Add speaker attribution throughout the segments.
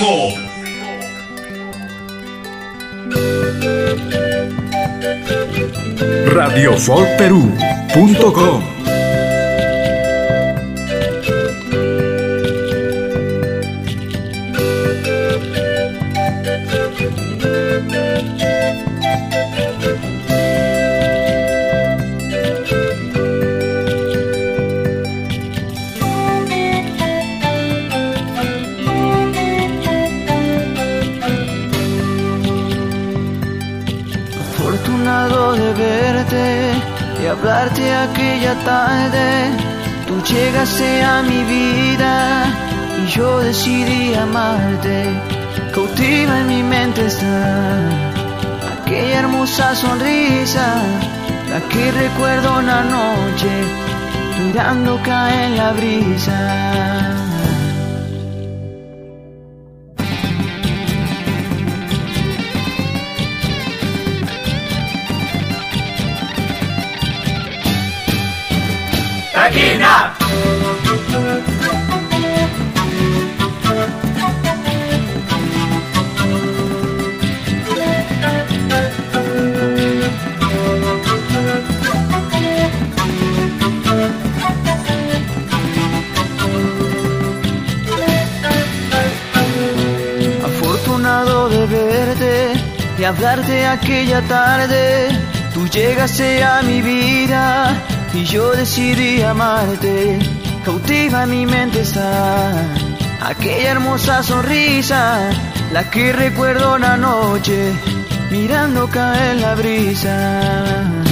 Speaker 1: Fijo.
Speaker 2: Radiofolperú.com
Speaker 3: De verte y hablarte aquella tarde, tú llegaste a mi vida y yo decidí amarte. Cautiva en mi mente está aquella hermosa sonrisa, la que recuerdo una noche mirando caer la brisa. Y hablarte aquella tarde, tú llegaste a mi vida y yo decidí amarte. Cautiva mi mente está aquella hermosa sonrisa, la que recuerdo una noche mirando caer la brisa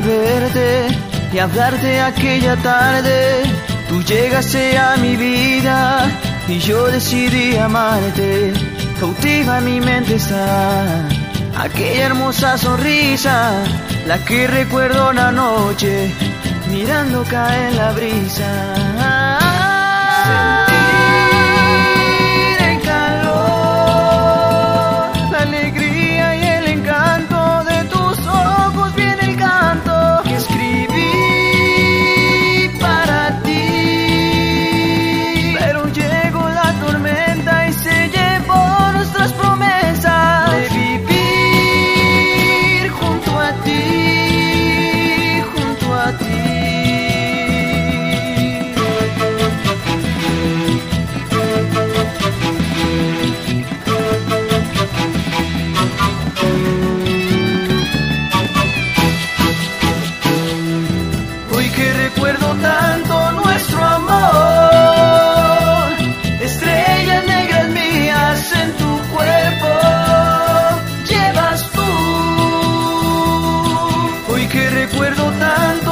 Speaker 3: Verte y hablarte aquella tarde, tú llegaste a mi vida y yo decidí amarte. Cautiva mi mente está aquella hermosa sonrisa, la que recuerdo una noche mirando caer la brisa. tanto